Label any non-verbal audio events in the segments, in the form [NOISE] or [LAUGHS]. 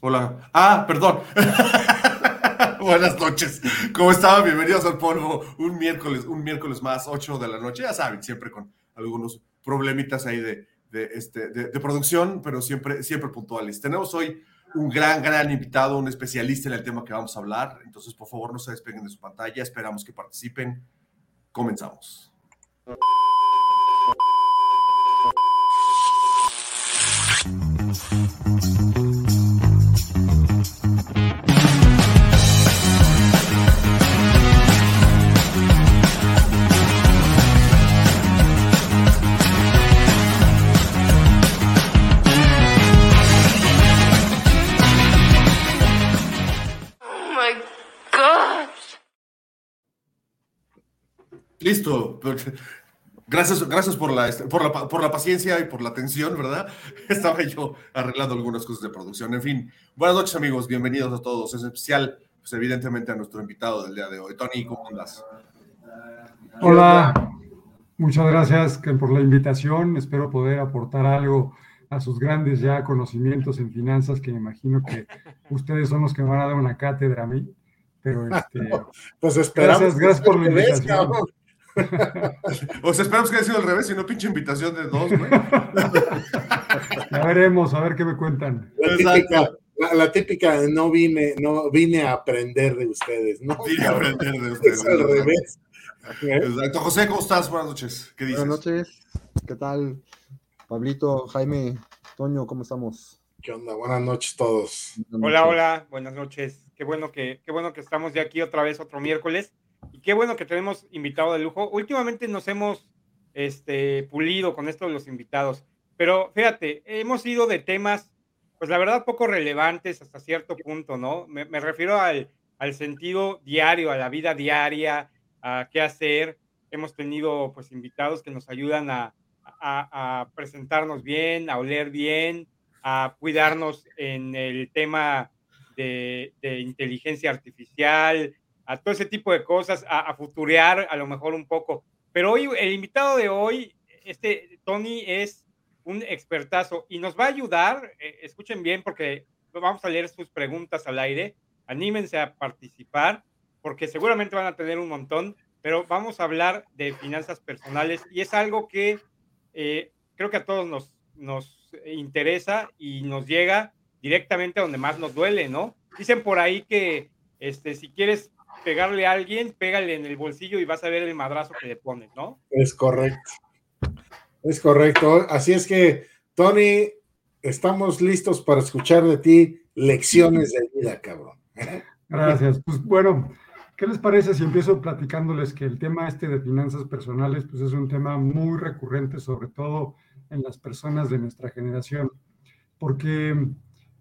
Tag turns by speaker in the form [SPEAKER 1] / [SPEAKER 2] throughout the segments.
[SPEAKER 1] Hola. Ah, perdón. [LAUGHS] Buenas noches. ¿Cómo están? Bienvenidos al polvo. Un miércoles, un miércoles más, 8 de la noche. Ya saben, siempre con algunos problemitas ahí de, de, este, de producción, pero siempre, siempre puntuales. Tenemos hoy un gran, gran invitado, un especialista en el tema que vamos a hablar. Entonces, por favor, no se despeguen de su pantalla. Esperamos que participen. Comenzamos. Listo. Gracias, gracias por la, este, por, la, por la paciencia y por la atención, ¿verdad? [LAUGHS] Estaba yo arreglando algunas cosas de producción. En fin, buenas noches amigos, bienvenidos a todos. Es especial, pues evidentemente, a nuestro invitado del día de hoy. Tony, ¿cómo andas?
[SPEAKER 2] Hola, muchas gracias por la invitación. Espero poder aportar algo a sus grandes ya conocimientos en finanzas, que me imagino que ustedes son los que me van a dar una cátedra a mí. Pero este, [LAUGHS]
[SPEAKER 3] Pues esperamos.
[SPEAKER 2] Gracias, gracias por la
[SPEAKER 3] ves,
[SPEAKER 2] invitación. [LAUGHS]
[SPEAKER 1] O sea, esperamos que haya sido al revés y no pinche invitación de dos, güey. [LAUGHS]
[SPEAKER 2] ya veremos, a ver qué me cuentan.
[SPEAKER 3] La típica, la, la típica de no vine, no vine a aprender de ustedes, ¿no?
[SPEAKER 1] Vine a aprender de ustedes.
[SPEAKER 3] Es al revés. [LAUGHS]
[SPEAKER 1] Exacto. José, ¿cómo estás? Buenas noches. ¿Qué dices?
[SPEAKER 4] Buenas noches, ¿qué tal? Pablito, Jaime, Toño, ¿cómo estamos?
[SPEAKER 3] ¿Qué onda? Buenas noches todos.
[SPEAKER 4] Buenas
[SPEAKER 5] Hola,
[SPEAKER 4] noches.
[SPEAKER 5] hola, buenas noches. Qué bueno que, qué bueno que estamos ya aquí otra vez, otro miércoles. Y qué bueno que tenemos invitado de lujo. Últimamente nos hemos este, pulido con esto de los invitados. Pero fíjate, hemos ido de temas, pues la verdad, poco relevantes hasta cierto punto, ¿no? Me, me refiero al, al sentido diario, a la vida diaria, a qué hacer. Hemos tenido, pues, invitados que nos ayudan a, a, a presentarnos bien, a oler bien, a cuidarnos en el tema de, de inteligencia artificial, a todo ese tipo de cosas, a, a futurear a lo mejor un poco. Pero hoy, el invitado de hoy, este Tony, es un expertazo y nos va a ayudar, eh, escuchen bien porque vamos a leer sus preguntas al aire, anímense a participar porque seguramente van a tener un montón, pero vamos a hablar de finanzas personales y es algo que eh, creo que a todos nos, nos interesa y nos llega directamente a donde más nos duele, ¿no? Dicen por ahí que este, si quieres pegarle a alguien, pégale en el bolsillo y vas a ver el madrazo que le pones, ¿no?
[SPEAKER 3] Es correcto. Es correcto. Así es que, Tony, estamos listos para escuchar de ti lecciones de vida, cabrón.
[SPEAKER 2] Gracias. Pues bueno, ¿qué les parece si empiezo platicándoles que el tema este de finanzas personales, pues es un tema muy recurrente, sobre todo en las personas de nuestra generación? Porque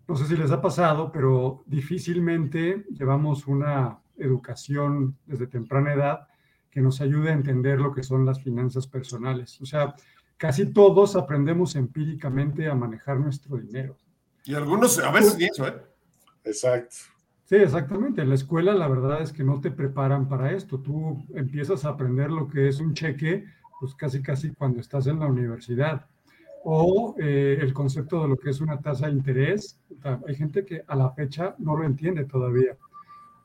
[SPEAKER 2] no sé si les ha pasado, pero difícilmente llevamos una educación desde temprana edad que nos ayude a entender lo que son las finanzas personales. O sea, casi todos aprendemos empíricamente a manejar nuestro dinero.
[SPEAKER 1] Y algunos, a veces ni eso, ¿eh?
[SPEAKER 3] Exacto.
[SPEAKER 2] Sí, exactamente. En la escuela la verdad es que no te preparan para esto. Tú empiezas a aprender lo que es un cheque, pues casi casi cuando estás en la universidad. O eh, el concepto de lo que es una tasa de interés. O sea, Hay gente que a la fecha no lo entiende todavía.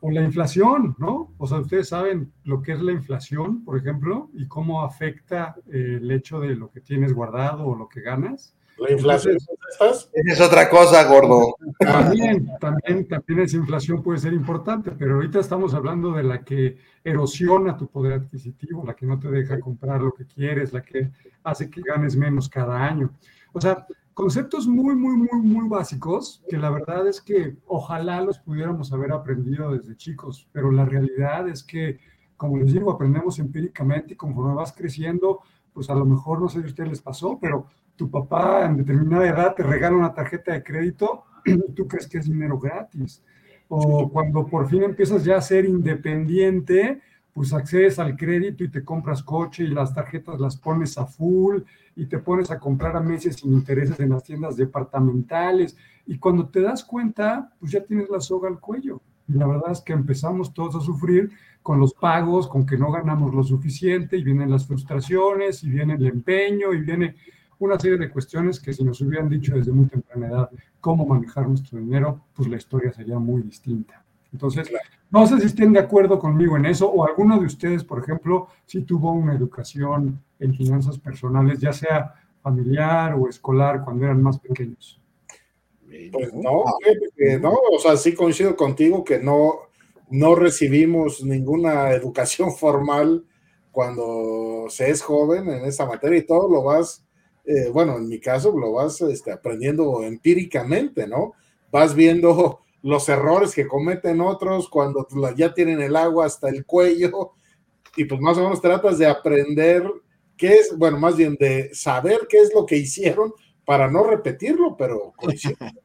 [SPEAKER 2] O la inflación, ¿no? O sea, ustedes saben lo que es la inflación, por ejemplo, y cómo afecta eh, el hecho de lo que tienes guardado o lo que ganas.
[SPEAKER 3] La inflación, ¿estás?
[SPEAKER 6] Esa es otra cosa, gordo.
[SPEAKER 2] También, también, también esa inflación puede ser importante, pero ahorita estamos hablando de la que erosiona tu poder adquisitivo, la que no te deja comprar lo que quieres, la que hace que ganes menos cada año. O sea, conceptos muy, muy, muy, muy básicos que la verdad es que ojalá los pudiéramos haber aprendido desde chicos, pero la realidad es que, como les digo, aprendemos empíricamente y conforme vas creciendo, pues a lo mejor no sé si a ustedes les pasó, pero tu papá en determinada edad te regala una tarjeta de crédito y tú crees que es dinero gratis. O cuando por fin empiezas ya a ser independiente, pues accedes al crédito y te compras coche y las tarjetas las pones a full y te pones a comprar a meses sin intereses en las tiendas departamentales. Y cuando te das cuenta, pues ya tienes la soga al cuello. Y la verdad es que empezamos todos a sufrir con los pagos, con que no ganamos lo suficiente y vienen las frustraciones y viene el empeño y viene una serie de cuestiones que si nos hubieran dicho desde muy temprana edad cómo manejar nuestro dinero, pues la historia sería muy distinta. Entonces, no sé si estén de acuerdo conmigo en eso o alguno de ustedes, por ejemplo, si tuvo una educación en finanzas personales, ya sea familiar o escolar cuando eran más pequeños.
[SPEAKER 3] Pues no, que no, o sea, sí coincido contigo que no, no recibimos ninguna educación [LAUGHS] formal cuando se es joven en esta materia y todo lo vas, eh, bueno, en mi caso lo vas este, aprendiendo empíricamente, ¿no? Vas viendo los errores que cometen otros cuando ya tienen el agua hasta el cuello y pues más o menos tratas de aprender qué es, bueno, más bien de saber qué es lo que hicieron para no repetirlo, pero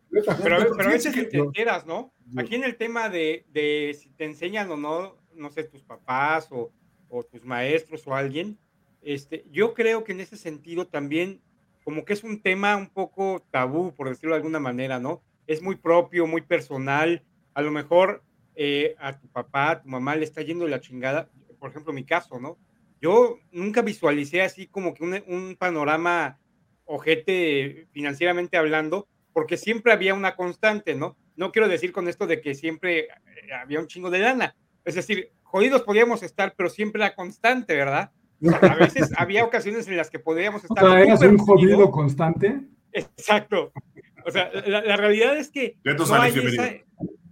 [SPEAKER 5] Pero, [LAUGHS] pero a veces te enteras, ¿no? Aquí en el tema de, de, si te enseñan o no, no sé, tus papás o, o, tus maestros o alguien, este, yo creo que en ese sentido también como que es un tema un poco tabú, por decirlo de alguna manera, ¿no? Es muy propio, muy personal. A lo mejor eh, a tu papá, a tu mamá le está yendo la chingada, por ejemplo, mi caso, ¿no? Yo nunca visualicé así como que un, un panorama ojete financieramente hablando, porque siempre había una constante, ¿no? No quiero decir con esto de que siempre eh, había un chingo de lana. Es decir, jodidos podíamos estar, pero siempre era constante, ¿verdad? A veces [LAUGHS] había ocasiones en las que podíamos estar.
[SPEAKER 2] O sea, ¿eras un jodido constante?
[SPEAKER 5] Exacto. O sea, la, la realidad es que no hay esa,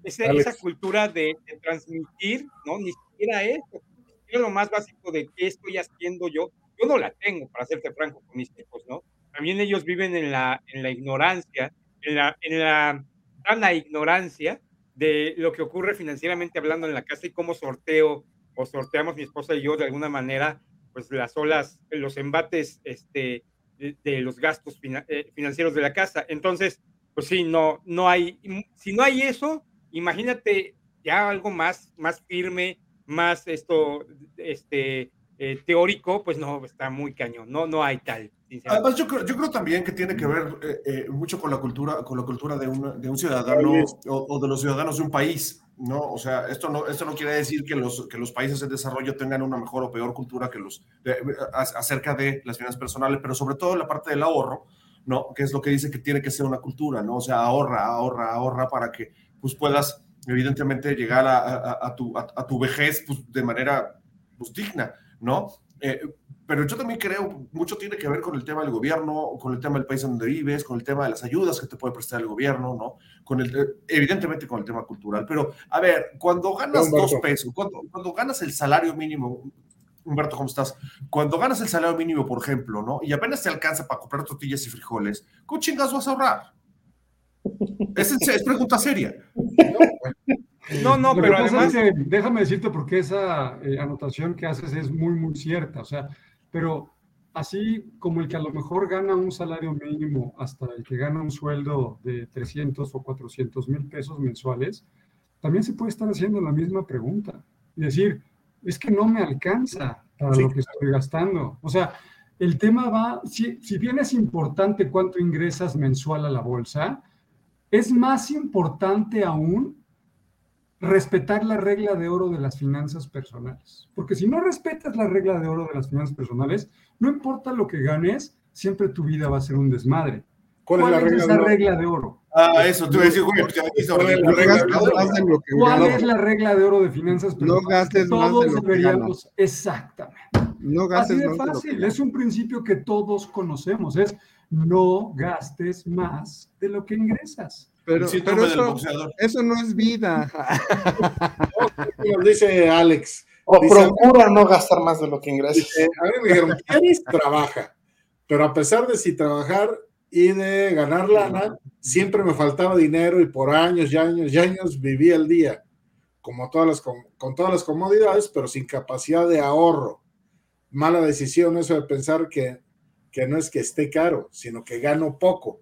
[SPEAKER 5] esa, esa, cultura de, de, transmitir, ¿no? Ni siquiera eso. Es lo más básico de qué estoy haciendo yo. Yo no la tengo, para serte franco, con mis hijos, ¿no? También ellos viven en la, en la ignorancia en la, en la sana ignorancia de lo que ocurre financieramente hablando en la casa y cómo sorteo o sorteamos mi esposa y yo de alguna manera, pues las olas, los embates este, de, de los gastos fina, eh, financieros de la casa. Entonces, pues sí, no, no hay, si no hay eso, imagínate ya algo más, más firme, más esto, este, eh, teórico, pues no, está muy cañón, no, no hay tal.
[SPEAKER 1] Además, yo creo, yo creo también que tiene que ver eh, eh, mucho con la cultura, con la cultura de, una, de un ciudadano o, o, de los ciudadanos de un país, ¿no? O sea, esto no, esto no quiere decir que los, que los países en desarrollo tengan una mejor o peor cultura que los de, acerca de las finanzas personales, pero sobre todo la parte del ahorro, ¿no? Que es lo que dice que tiene que ser una cultura, ¿no? O sea, ahorra, ahorra, ahorra para que pues, puedas, evidentemente, llegar a tu, a, tu vejez pues, de manera pues, digna. ¿no? Eh, pero yo también creo, mucho tiene que ver con el tema del gobierno, con el tema del país donde vives, con el tema de las ayudas que te puede prestar el gobierno, ¿no? Con el, evidentemente con el tema cultural. Pero, a ver, cuando ganas dos pesos, cuando, cuando ganas el salario mínimo, Humberto, ¿cómo estás? Cuando ganas el salario mínimo, por ejemplo, ¿no? Y apenas te alcanza para comprar tortillas y frijoles, ¿cómo chingas vas a ahorrar? Es, es pregunta seria.
[SPEAKER 5] No, [LAUGHS] no, pero además...
[SPEAKER 2] Es que, déjame decirte porque esa eh, anotación que haces es muy, muy cierta. O sea, pero así como el que a lo mejor gana un salario mínimo hasta el que gana un sueldo de 300 o 400 mil pesos mensuales, también se puede estar haciendo la misma pregunta y decir, es que no me alcanza para sí, lo que estoy gastando. O sea, el tema va, si, si bien es importante cuánto ingresas mensual a la bolsa, es más importante aún respetar la regla de oro de las finanzas personales. Porque si no respetas la regla de oro de las finanzas personales, no importa lo que ganes, siempre tu vida va a ser un desmadre.
[SPEAKER 3] ¿Cuál, ¿Cuál es, la regla,
[SPEAKER 2] esa
[SPEAKER 3] de
[SPEAKER 2] regla de oro?
[SPEAKER 1] Ah, eso, tú decís, güey,
[SPEAKER 4] ¿Cuál, es la, regla,
[SPEAKER 2] de ¿Cuál es la regla de oro de finanzas personales?
[SPEAKER 4] No gastes
[SPEAKER 2] todos
[SPEAKER 4] más de lo
[SPEAKER 2] deberíamos, que exactamente.
[SPEAKER 4] No gastes
[SPEAKER 2] Así de
[SPEAKER 4] más
[SPEAKER 2] fácil,
[SPEAKER 4] de lo que
[SPEAKER 2] es un principio que todos conocemos, es no gastes más de lo que ingresas.
[SPEAKER 4] Pero, pero eso, eso, no es vida. [LAUGHS]
[SPEAKER 3] no, dice Alex.
[SPEAKER 6] O
[SPEAKER 3] dice,
[SPEAKER 6] procura no gastar más de lo que ingresas.
[SPEAKER 3] A mí me dijeron, ¿quieres? Trabaja. Pero a pesar de si trabajar y de ganar lana, siempre me faltaba dinero y por años y años y años vivía el día. Como todas las, con, con todas las comodidades, pero sin capacidad de ahorro. Mala decisión eso de pensar que, que no es que esté caro, sino que gano poco.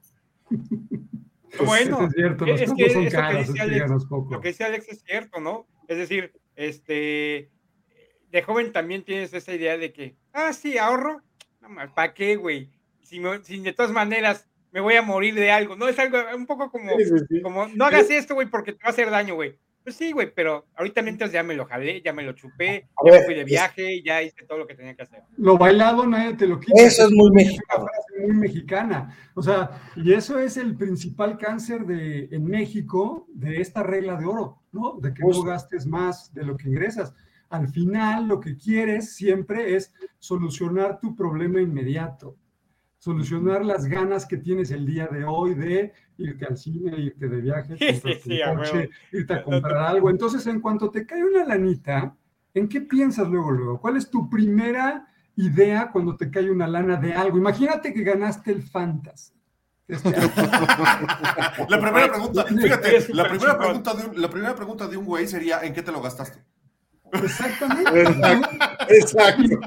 [SPEAKER 5] Pues bueno, es, cierto, es que son caros, que dice Alex, lo que dice Alex es cierto, ¿no? Es decir, este, de joven también tienes esa idea de que, ah, sí, ahorro, ¿para qué, güey? Si, me, si, de todas maneras me voy a morir de algo, ¿no? Es algo un poco como, sí, sí, sí. como no hagas esto, güey, porque te va a hacer daño, güey. Pues sí, güey, pero ahorita mientras ya me lo jalé, ya me lo chupé,
[SPEAKER 6] A
[SPEAKER 5] ya
[SPEAKER 6] ver,
[SPEAKER 5] me fui de
[SPEAKER 6] es-
[SPEAKER 5] viaje, ya hice todo lo que tenía que hacer.
[SPEAKER 2] Lo bailado nadie te lo quita.
[SPEAKER 6] Eso es muy
[SPEAKER 2] una
[SPEAKER 6] mexicano.
[SPEAKER 2] frase muy mexicana. O sea, y eso es el principal cáncer de, en México de esta regla de oro, ¿no? De que no gastes más de lo que ingresas. Al final, lo que quieres siempre es solucionar tu problema inmediato, solucionar las ganas que tienes el día de hoy de irte al cine, irte de viaje,
[SPEAKER 5] Sí, sí,
[SPEAKER 2] coche, irte a comprar algo. Entonces, en cuanto te cae una lanita, ¿en qué piensas luego, luego? ¿Cuál es tu primera idea cuando te cae una lana de algo? Imagínate que ganaste el Fantasy. [LAUGHS]
[SPEAKER 1] La primera pregunta, [LAUGHS] fíjate, la primera pregunta, de un, la primera pregunta de un güey sería, ¿en qué te lo gastaste?
[SPEAKER 2] Exactamente.
[SPEAKER 3] Exacto. Exacto.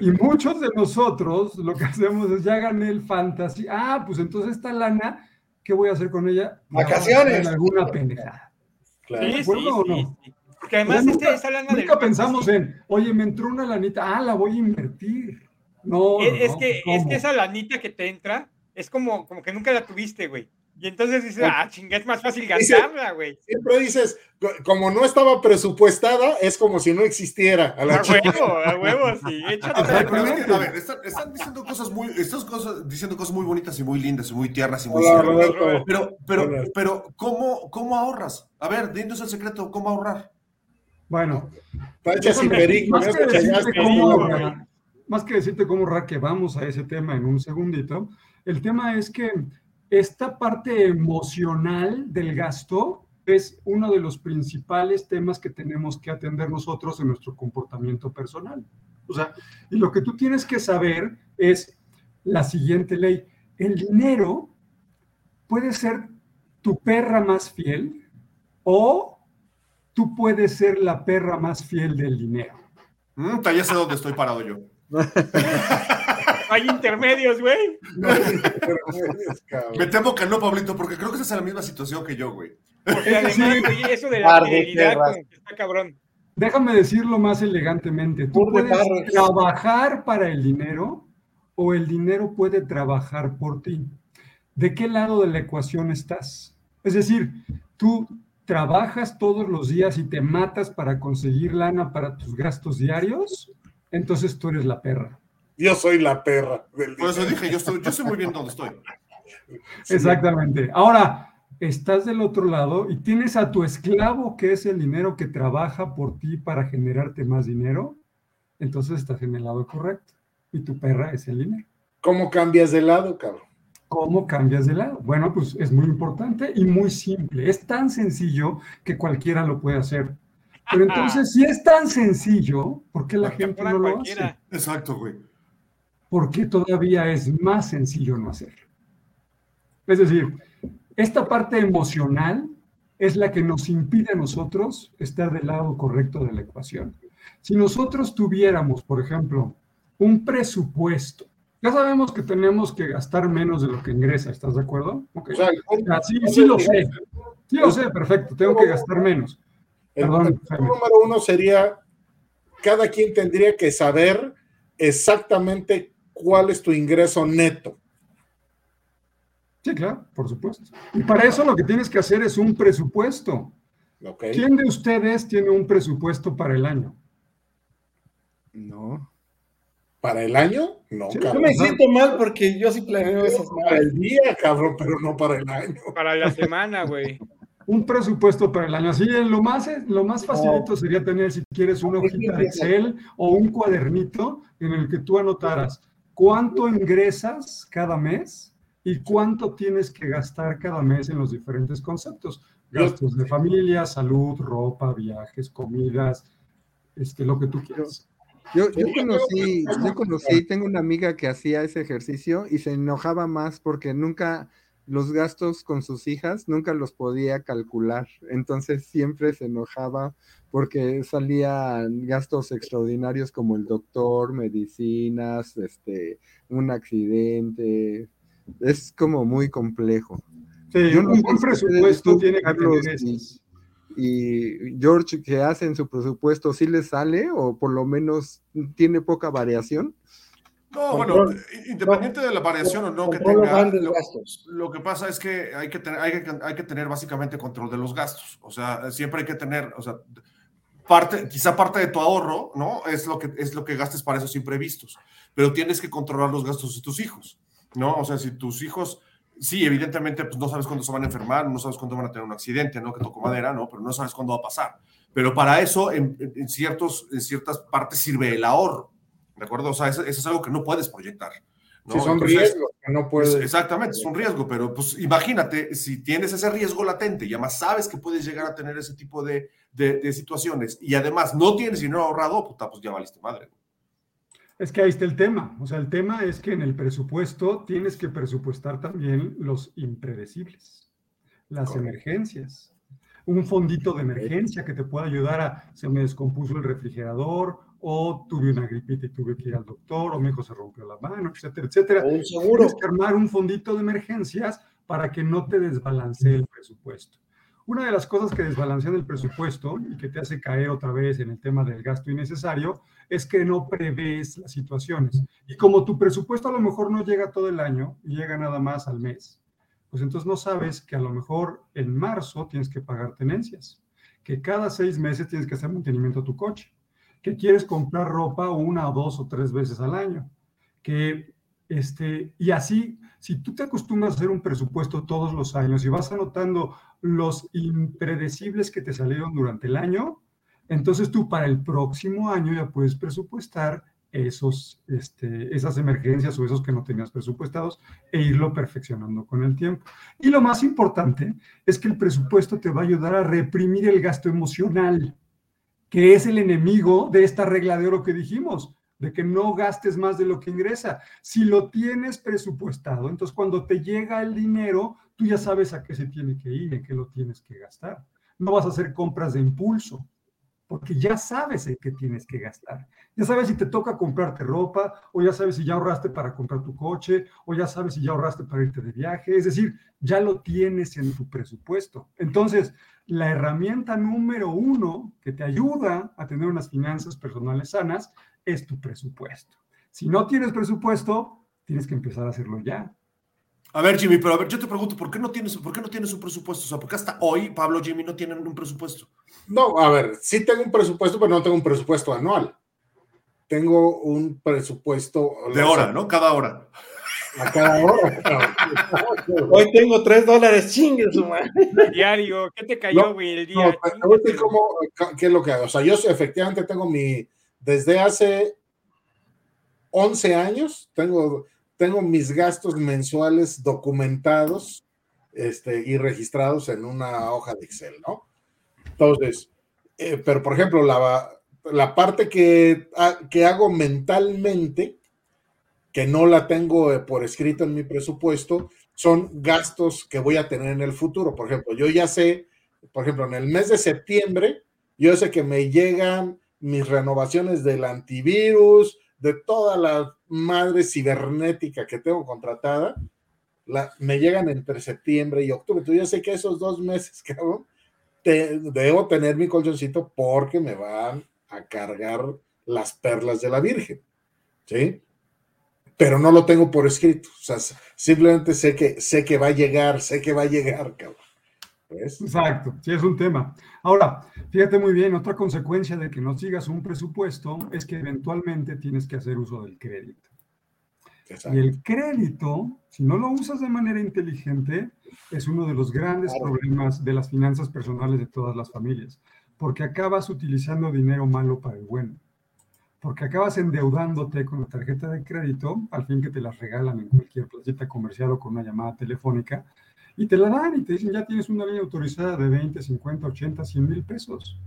[SPEAKER 2] Y muchos de nosotros lo que hacemos es ya gané el fantasy. Ah, pues entonces esta lana, ¿qué voy a hacer con ella?
[SPEAKER 6] Vacaciones.
[SPEAKER 2] en alguna pendejada.
[SPEAKER 3] Claro.
[SPEAKER 5] Sí,
[SPEAKER 2] o no?
[SPEAKER 5] sí. Porque además
[SPEAKER 2] nunca,
[SPEAKER 5] este, lana del
[SPEAKER 2] nunca pensamos en, oye, me entró una lanita, ah, la voy a invertir. No,
[SPEAKER 5] Es, que, es que esa lanita que te entra es como, como que nunca la tuviste, güey. Y entonces dices, ah, chinga, es más fácil gastarla, güey.
[SPEAKER 3] Siempre dices, co- como no estaba presupuestada, es como si no existiera. A la
[SPEAKER 5] A huevo, a huevo, sí. Échate
[SPEAKER 1] A ver, pero es
[SPEAKER 2] Exactamente.
[SPEAKER 1] que, a ver, están, están diciendo cosas muy, estas cosas, diciendo cosas muy bonitas y muy lindas y muy tiernas y muy
[SPEAKER 3] Hola. Roberto.
[SPEAKER 1] Pero, pero, pero, ¿cómo, ¿cómo ahorras? A ver, dinos el secreto, ¿cómo ahorrar?
[SPEAKER 2] Bueno, déjame-
[SPEAKER 3] perico,
[SPEAKER 2] más que decirte cómo ahorrar, que vamos a ese tema en un segundito, el tema es que esta parte emocional del gasto es uno de los principales temas que tenemos que atender nosotros en nuestro comportamiento personal. O sea, y lo que tú tienes que saber es la siguiente ley. El dinero puede ser tu perra más fiel o tú puedes ser la perra más fiel del dinero.
[SPEAKER 1] Mm, ya sé dónde estoy parado yo. [LAUGHS]
[SPEAKER 5] Hay intermedios, güey.
[SPEAKER 3] Cabrón.
[SPEAKER 1] Me temo que no, Pablito, porque creo que estás en la misma situación que yo, güey.
[SPEAKER 5] Porque además, güey, eso de la fidelidad está cabrón.
[SPEAKER 2] Déjame decirlo más elegantemente. Tú puedes trabajar para el dinero o el dinero puede trabajar por ti. ¿De qué lado de la ecuación estás? Es decir, tú trabajas todos los días y te matas para conseguir lana para tus gastos diarios, entonces tú eres la perra.
[SPEAKER 3] Yo soy la perra del
[SPEAKER 1] Por eso dije, yo estoy, yo estoy muy bien donde estoy.
[SPEAKER 2] Exactamente. Ahora, estás del otro lado y tienes a tu esclavo, que es el dinero que trabaja por ti para generarte más dinero, entonces estás en el lado correcto. Y tu perra es el dinero.
[SPEAKER 3] ¿Cómo cambias de lado, cabrón?
[SPEAKER 2] ¿Cómo cambias de lado? Bueno, pues es muy importante y muy simple. Es tan sencillo que cualquiera lo puede hacer. Pero entonces, si es tan sencillo, ¿por qué la
[SPEAKER 5] Porque
[SPEAKER 2] gente no lo
[SPEAKER 5] cualquiera.
[SPEAKER 2] hace?
[SPEAKER 1] Exacto, güey.
[SPEAKER 2] ¿Por qué todavía es más sencillo no hacerlo? Es decir, esta parte emocional es la que nos impide a nosotros estar del lado correcto de la ecuación. Si nosotros tuviéramos, por ejemplo, un presupuesto, ya sabemos que tenemos que gastar menos de lo que ingresa, ¿estás de acuerdo?
[SPEAKER 3] O sea,
[SPEAKER 2] Ah, sí, sí lo sé. Sí lo sé, perfecto. Tengo que gastar menos.
[SPEAKER 3] el punto número uno sería, cada quien tendría que saber exactamente cuál es tu ingreso neto.
[SPEAKER 2] Sí, claro, por supuesto. Y para eso lo que tienes que hacer es un presupuesto. ¿Quién de ustedes tiene un presupuesto para el año?
[SPEAKER 4] No.
[SPEAKER 3] ¿Para el año? No,
[SPEAKER 2] Sí,
[SPEAKER 6] Yo me siento mal porque yo sí planeo esas
[SPEAKER 3] Para el día, cabrón, pero no para el año.
[SPEAKER 5] Para la semana, güey.
[SPEAKER 2] Un presupuesto para el año. Así, lo más, lo más facilito sería tener, si quieres, una hojita de Excel o un cuadernito en el que tú anotaras cuánto ingresas cada mes y cuánto tienes que gastar cada mes en los diferentes conceptos. Gastos de familia, salud, ropa, viajes, comidas, este, lo que tú quieras.
[SPEAKER 4] Yo, yo conocí, yo conocí, tengo una amiga que hacía ese ejercicio y se enojaba más porque nunca los gastos con sus hijas nunca los podía calcular. Entonces siempre se enojaba porque salían gastos extraordinarios como el doctor, medicinas, este, un accidente. Es como muy complejo.
[SPEAKER 2] Sí,
[SPEAKER 4] Yo
[SPEAKER 2] un
[SPEAKER 4] no si
[SPEAKER 2] presupuesto tiene que
[SPEAKER 4] y- George que hacen su presupuesto, ¿sí le sale o por lo menos tiene poca variación?
[SPEAKER 1] No, bueno, independiente de la variación o no que tenga, lo,
[SPEAKER 6] gastos.
[SPEAKER 1] lo que pasa es que hay que, tener, hay, que, hay que tener básicamente control de los gastos. O sea, siempre hay que tener, o sea, parte, quizá parte de tu ahorro, ¿no? Es lo que, es lo que gastes para esos imprevistos, pero tienes que controlar los gastos de tus hijos, ¿no? O sea, si tus hijos, sí, evidentemente, pues no sabes cuándo se van a enfermar, no sabes cuándo van a tener un accidente, ¿no? Que tocó madera, ¿no? Pero no sabes cuándo va a pasar. Pero para eso, en, en ciertos, en ciertas partes sirve el ahorro, ¿de acuerdo? O sea, eso, eso es algo que no puedes proyectar. ¿no?
[SPEAKER 3] Si son
[SPEAKER 1] Entonces,
[SPEAKER 3] riesgos que no puedes.
[SPEAKER 1] Exactamente, es un riesgo, pero pues imagínate, si tienes ese riesgo latente y además sabes que puedes llegar a tener ese tipo de, de, de situaciones y además no tienes dinero ahorrado, puta, pues ya valiste madre.
[SPEAKER 2] Es que ahí está el tema. O sea, el tema es que en el presupuesto tienes que presupuestar también los impredecibles, las
[SPEAKER 1] Correcto.
[SPEAKER 2] emergencias. Un fondito de emergencia que te pueda ayudar a, se me descompuso el refrigerador, o tuve una gripita y tuve que ir al doctor, o mi hijo se rompió la mano, etcétera, etcétera.
[SPEAKER 6] O un seguro.
[SPEAKER 2] Tienes que armar un fondito de emergencias para que no te desbalancee el presupuesto. Una de las cosas que desbalancean el presupuesto y que te hace caer otra vez en el tema del gasto innecesario es que no prevés las situaciones. Y como tu presupuesto a lo mejor no llega todo el año y llega nada más al mes, pues entonces no sabes que a lo mejor en marzo tienes que pagar tenencias, que cada seis meses tienes que hacer mantenimiento a tu coche, que quieres comprar ropa una dos o tres veces al año, que este, y así, si tú te acostumbras a hacer un presupuesto todos los años y vas anotando los impredecibles que te salieron durante el año, entonces tú para el próximo año ya puedes presupuestar esos, este, esas emergencias o esos que no tenías presupuestados e irlo perfeccionando con el tiempo. Y lo más importante es que el presupuesto te va a ayudar a reprimir el gasto emocional, que es el enemigo de esta regla de oro que dijimos de que no gastes más de lo que ingresa. Si lo tienes presupuestado, entonces cuando te llega el dinero, tú ya sabes a qué se tiene que ir, en qué lo tienes que gastar. No vas a hacer compras de impulso, porque ya sabes en qué tienes que gastar. Ya sabes si te toca comprarte ropa, o ya sabes si ya ahorraste para comprar tu coche, o ya sabes si ya ahorraste para irte de viaje. Es decir, ya lo tienes en tu presupuesto. Entonces, la herramienta número uno que te ayuda a tener unas finanzas personales sanas es tu presupuesto. Si no tienes presupuesto, tienes que empezar a hacerlo ya.
[SPEAKER 1] A ver, Jimmy, pero a ver, yo te pregunto, ¿por qué no tienes, por qué no tienes un presupuesto? O sea, porque hasta hoy Pablo Jimmy no tienen un presupuesto.
[SPEAKER 3] No, a ver, sí tengo un presupuesto, pero no tengo un presupuesto anual. Tengo un presupuesto
[SPEAKER 1] De hora, ¿no? Cada hora.
[SPEAKER 3] A cada hora. [LAUGHS]
[SPEAKER 6] Hoy tengo tres dólares, chingue su madre.
[SPEAKER 5] Diario, ¿qué te cayó,
[SPEAKER 3] No,
[SPEAKER 5] güey, el
[SPEAKER 3] No, te cómo- qué es lo que hago. O sea, yo efectivamente tengo mi, desde hace 11 años, tengo, tengo mis gastos mensuales documentados este, y registrados en una hoja de Excel, ¿no? Entonces, eh, pero por ejemplo, la, la parte que, que hago mentalmente, que no la tengo eh, por escrito en mi presupuesto, son gastos que voy a tener en el futuro. Por ejemplo, yo ya sé, por ejemplo, en el mes de septiembre, yo sé que me llegan mis renovaciones del antivirus, de toda la madre cibernética que tengo contratada, la- me llegan entre septiembre y octubre. Entonces yo sé que esos dos meses, [LAUGHS] cabrón, te- debo tener mi colchoncito porque me van a cargar las perlas de la Virgen, ¿sí? Pero no lo tengo por escrito, o sea, simplemente sé que, sé que va a llegar, sé que va a llegar, cabrón.
[SPEAKER 2] Exacto, sí es un tema. Ahora, fíjate muy bien, otra consecuencia de que no sigas un presupuesto es que eventualmente tienes que hacer uso del crédito.
[SPEAKER 3] Exacto.
[SPEAKER 2] Y el crédito, si no lo usas de manera inteligente, es uno de los grandes
[SPEAKER 6] Claro.
[SPEAKER 2] problemas de las finanzas personales de todas las familias, porque acabas utilizando dinero malo para el bueno, porque acabas endeudándote con la tarjeta de crédito, al fin que te las regalan en cualquier placita comercial o con una llamada telefónica, y te la dan y te dicen, ya tienes una línea autorizada de 20, 50, 80, 100 mil pesos.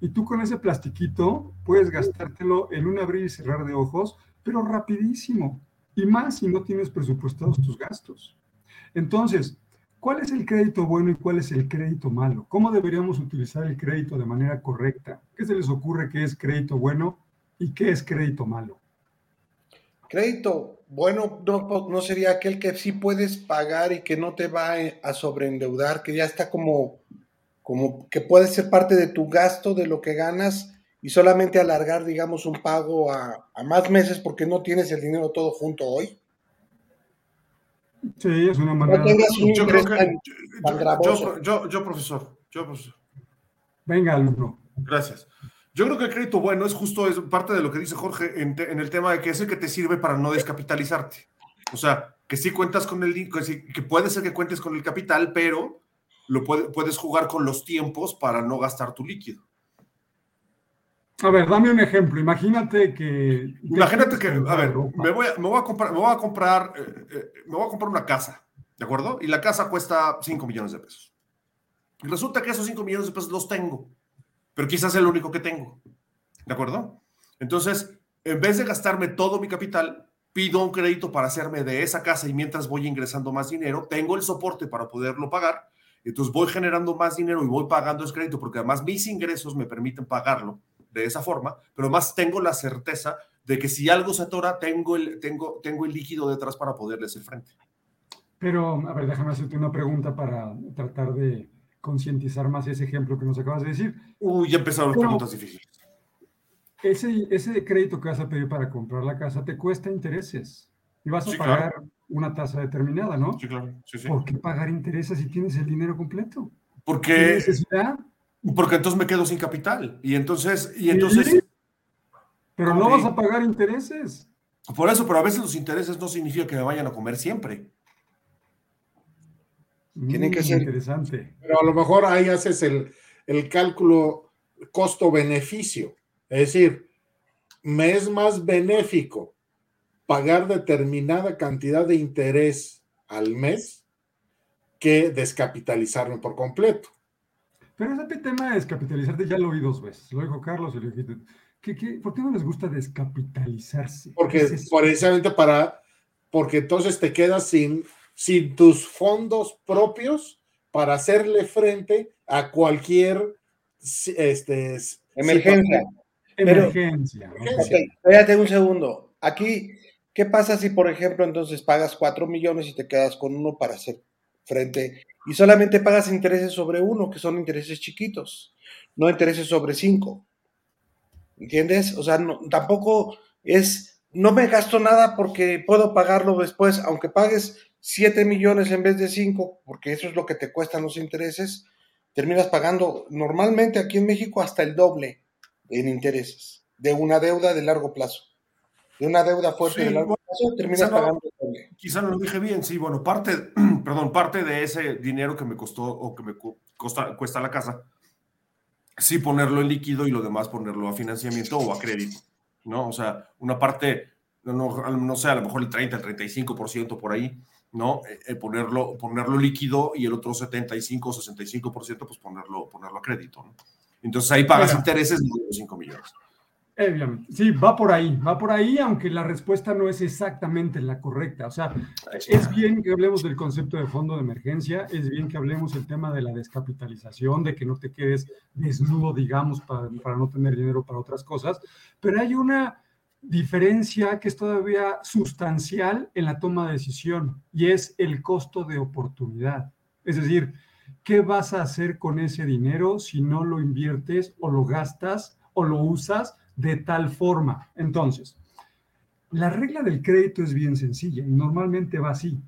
[SPEAKER 2] Y tú con ese plastiquito puedes gastártelo en un abrir y cerrar de ojos, pero rapidísimo. Y más si no tienes presupuestados tus gastos. Entonces, ¿cuál es el crédito bueno y cuál es el crédito malo? ¿Cómo deberíamos utilizar el crédito de manera correcta? ¿Qué se les ocurre que es crédito bueno y qué es crédito malo?
[SPEAKER 6] Crédito, bueno, no, no sería aquel que sí puedes pagar y que no te va a sobreendeudar, que ya está como, como que puede ser parte de tu gasto, de lo que ganas y solamente alargar, digamos, un pago a, a más meses porque no tienes el dinero todo junto hoy.
[SPEAKER 2] Sí, es una manera.
[SPEAKER 6] No
[SPEAKER 1] Yo creo que.
[SPEAKER 6] tan-
[SPEAKER 1] yo-
[SPEAKER 6] tan
[SPEAKER 1] yo-
[SPEAKER 6] gravoso.
[SPEAKER 1] Yo, yo, yo, profesor. Yo, profesor.
[SPEAKER 2] Venga, alumno.
[SPEAKER 1] Gracias. Yo creo que el crédito bueno es justo es parte de lo que dice Jorge en, te- en el tema de que es el que te sirve para no descapitalizarte. O sea, que sí cuentas con el que, puede ser que cuentes con el capital, pero lo puede- puedes jugar con los tiempos para no gastar tu líquido.
[SPEAKER 2] A ver, dame un ejemplo. Imagínate que.
[SPEAKER 1] Imagínate que, a ver, me voy a, me voy a comprar, me voy a comprar, eh, eh, me voy a comprar una casa, ¿de acuerdo? Y la casa cuesta 5 millones de pesos. Y resulta que esos 5 millones de pesos los tengo, pero quizás es el único que tengo, ¿de acuerdo? Entonces, en vez de gastarme todo mi capital, pido un crédito para hacerme de esa casa y mientras voy ingresando más dinero, tengo el soporte para poderlo pagar. Entonces voy generando más dinero y voy pagando ese crédito porque además mis ingresos me permiten pagarlo de esa forma, pero más tengo la certeza de que si algo se atora, tengo el, tengo, tengo el líquido detrás para poderle hacer frente.
[SPEAKER 2] Pero, a ver, déjame hacerte una pregunta para tratar de concientizar más ese ejemplo que nos acabas de decir.
[SPEAKER 1] Uy, ya empezaron las preguntas difíciles.
[SPEAKER 2] Ese, ese crédito que vas a pedir para comprar la casa te cuesta intereses y vas a
[SPEAKER 1] Sí,
[SPEAKER 2] pagar una tasa determinada, ¿no?
[SPEAKER 1] Sí, claro. Sí, sí.
[SPEAKER 2] ¿Por qué pagar intereses si tienes el dinero completo? ¿Qué
[SPEAKER 1] Porque,
[SPEAKER 2] necesidad?
[SPEAKER 1] porque entonces me quedo sin capital. Y entonces, y entonces,
[SPEAKER 2] Pero no vas a pagar intereses.
[SPEAKER 1] por eso, pero a veces los intereses no significa que me vayan a comer siempre.
[SPEAKER 6] Tiene que
[SPEAKER 2] Mm,
[SPEAKER 6] ser-
[SPEAKER 2] Interesante.
[SPEAKER 3] Pero a lo mejor ahí haces el, el cálculo costo-beneficio. Es decir, me es más benéfico pagar determinada cantidad de interés al mes que descapitalizarme por completo.
[SPEAKER 2] Pero ese tema de descapitalizarte ya lo oí dos veces. Lo dijo Carlos y lo dijiste. ¿Qué, qué, por qué no les gusta descapitalizarse?
[SPEAKER 3] Porque
[SPEAKER 2] ¿Qué es
[SPEAKER 3] precisamente para, porque entonces te quedas sin, sin tus fondos propios para hacerle frente a cualquier este,
[SPEAKER 6] Emergencia. pero-
[SPEAKER 2] Emergencia. ¿no?
[SPEAKER 3] Emergencia.
[SPEAKER 6] Ok, espérate un segundo. Aquí, ¿qué pasa si, por ejemplo, entonces pagas 4 millones y te quedas con uno para hacer frente y solamente pagas intereses sobre uno, que son intereses chiquitos, no intereses sobre cinco? ¿Entiendes? O sea, no- tampoco es, no me gasto nada porque puedo pagarlo después, aunque pagues 7 millones en vez de 5, porque eso es lo que te cuestan los intereses, terminas pagando normalmente aquí en México hasta el doble en intereses de una deuda de largo plazo. De una deuda fuerte
[SPEAKER 1] Sí,
[SPEAKER 6] de largo
[SPEAKER 1] bueno,
[SPEAKER 6] plazo terminas
[SPEAKER 1] quizá no-
[SPEAKER 6] pagando el doble.
[SPEAKER 1] Quizá no lo dije bien, sí, bueno, parte, [CLEARS THROAT] perdón, parte de ese dinero que me costó o que me costa, cuesta la casa, sí ponerlo en líquido y lo demás ponerlo a financiamiento o a crédito, ¿no? O sea, una parte, no, no, no sé, a lo mejor el 30, el 35% por ahí, ¿no? Eh, eh, ponerlo, ponerlo líquido y el otro 75 o 65% pues ponerlo, ponerlo a crédito, ¿no? Entonces ahí pagas
[SPEAKER 2] Mira.
[SPEAKER 1] intereses de los 5 millones.
[SPEAKER 2] Obviamente. Sí, va por ahí, va por ahí, aunque la respuesta no es exactamente la correcta. O sea, es bien que hablemos del concepto de fondo de emergencia, es bien que hablemos el tema de la descapitalización, de que no te quedes desnudo, digamos, para, para no tener dinero para otras cosas, pero hay una diferencia que es todavía sustancial en la toma de decisión y es el costo de oportunidad. Es decir, ¿qué vas a hacer con ese dinero si no lo inviertes o lo gastas o lo usas de tal forma? Entonces, la regla del crédito es bien sencilla y normalmente va así.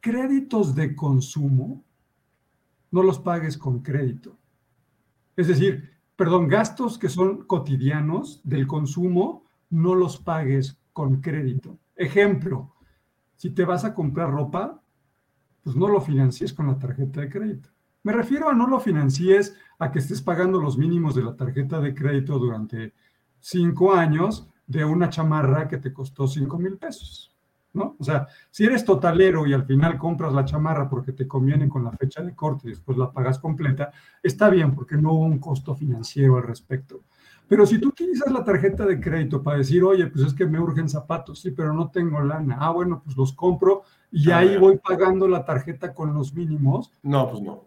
[SPEAKER 2] Créditos de consumo no los pagues con crédito. Es decir, perdón, gastos que son cotidianos del consumo no los pagues con crédito. Ejemplo, si te vas a comprar ropa, pues no lo financies con la tarjeta de crédito. Me refiero a no lo financies a que estés pagando los mínimos de la tarjeta de crédito durante cinco años de una chamarra que te costó cinco mil pesos. ¿No? O sea, si eres totalero y al final compras la chamarra porque te conviene con la fecha de corte y después la pagas completa, está bien porque no hubo un costo financiero al respecto. Pero si tú utilizas la tarjeta de crédito para decir, oye, pues es que me urgen zapatos, sí, pero no tengo lana. Ah, bueno, pues los compro y
[SPEAKER 1] Ah,
[SPEAKER 2] ahí voy pagando la tarjeta con los mínimos
[SPEAKER 1] No, pues no.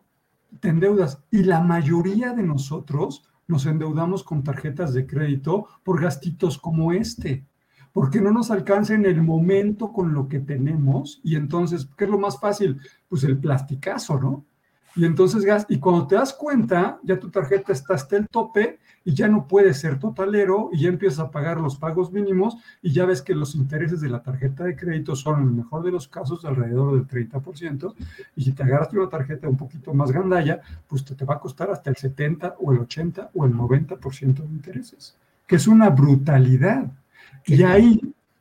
[SPEAKER 2] te endeudas. Y la mayoría de nosotros nos endeudamos con tarjetas de crédito por gastitos como este, porque no nos alcanza en el momento con lo que tenemos y entonces, ¿qué es lo más fácil? Pues el plasticazo, ¿no? Y entonces y cuando te das cuenta, ya tu tarjeta está hasta el tope y ya no puedes ser totalero y ya empiezas a pagar los pagos mínimos y ya ves que los intereses de la tarjeta de crédito son en el mejor de los casos alrededor del 30% y si te agarras una tarjeta un poquito más gandalla, pues te, te va a costar hasta el 70 o el 80 o el 90% de intereses, que es una brutalidad. Y ahí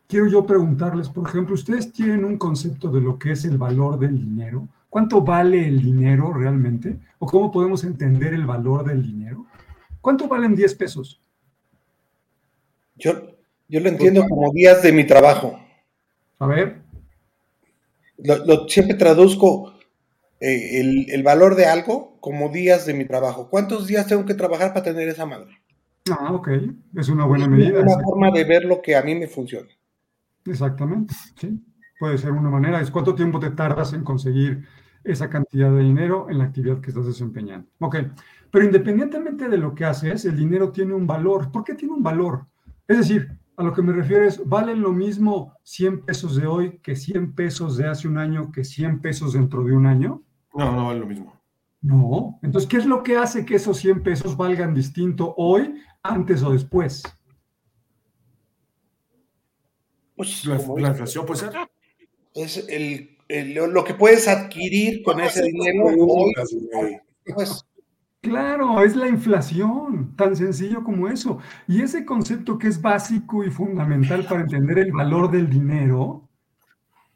[SPEAKER 2] quiero yo preguntarles, por ejemplo, ¿ustedes tienen un concepto de lo que es el valor del dinero? ¿Cuánto vale el dinero realmente? ¿O cómo podemos entender el valor del dinero? ¿Cuánto valen 10 pesos?
[SPEAKER 6] Yo, yo lo entiendo como días de mi trabajo.
[SPEAKER 2] A ver.
[SPEAKER 6] Lo, lo- siempre traduzco eh, el, el valor de algo como días de mi trabajo. ¿Cuántos días tengo que trabajar para tener esa madre?
[SPEAKER 2] Ah, ok. Es una buena medida.
[SPEAKER 6] Una
[SPEAKER 2] sí.
[SPEAKER 6] forma de ver lo que a mí me funciona.
[SPEAKER 2] Exactamente, sí. Puede ser una manera. Es cuánto tiempo te tardas en conseguir esa cantidad de dinero en la actividad que estás desempeñando. Ok, pero independientemente de lo que haces, el dinero tiene un valor. ¿Por qué tiene un valor? Es decir, a lo que me refiero es, ¿valen lo mismo 100 pesos de hoy que 100 pesos de hace un año que 100 pesos dentro de un año?
[SPEAKER 1] No, no es lo mismo.
[SPEAKER 2] No. Entonces, ¿qué es lo que hace que esos 100 pesos valgan distinto hoy, antes o después?
[SPEAKER 6] Pues,
[SPEAKER 1] La, la inflación puede ser.
[SPEAKER 6] es el, el- lo que puedes adquirir con ese dinero hoy, pues
[SPEAKER 2] Claro, es la inflación, tan sencillo como eso. Y ese concepto que es básico y fundamental para entender el valor del dinero,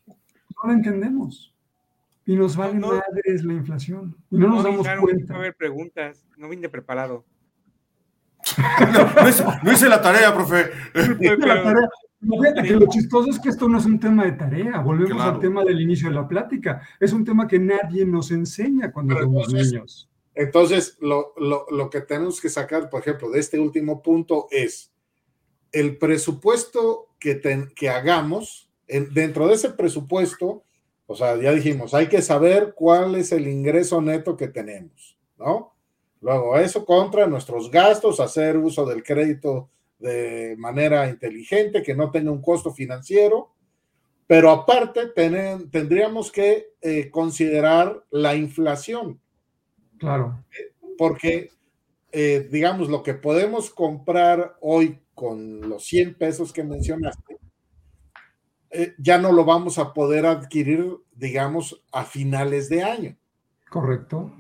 [SPEAKER 2] no lo entendemos. Y nos vale
[SPEAKER 5] No,
[SPEAKER 2] madres la inflación. Y no nos
[SPEAKER 5] No,
[SPEAKER 2] damos
[SPEAKER 5] Sharon,
[SPEAKER 2] cuenta.
[SPEAKER 5] A ver, preguntas. No vine preparado.
[SPEAKER 1] No, no hice, no hice la tarea, profe.
[SPEAKER 2] La tarea- Fíjate que lo chistoso es que esto no es un tema de tarea. Volvemos
[SPEAKER 1] Claro.
[SPEAKER 2] al tema del inicio de la plática. Es un tema que nadie nos enseña cuando
[SPEAKER 3] Pero
[SPEAKER 2] somos
[SPEAKER 3] entonces-
[SPEAKER 2] niños.
[SPEAKER 3] Entonces, lo, lo- lo que tenemos que sacar, por ejemplo, de este último punto es el presupuesto que, ten- que hagamos, en- dentro de ese presupuesto, o sea, ya dijimos, hay que saber cuál es el ingreso neto que tenemos, ¿no? Luego, eso contra nuestros gastos, hacer uso del crédito de manera inteligente, que no tenga un costo financiero, pero aparte tenen- tendríamos que eh, considerar la inflación
[SPEAKER 2] Claro,
[SPEAKER 3] porque, eh, digamos, lo que podemos comprar hoy con los 100 pesos que mencionaste, eh, ya no lo vamos a poder adquirir, digamos, a finales de año.
[SPEAKER 2] correcto.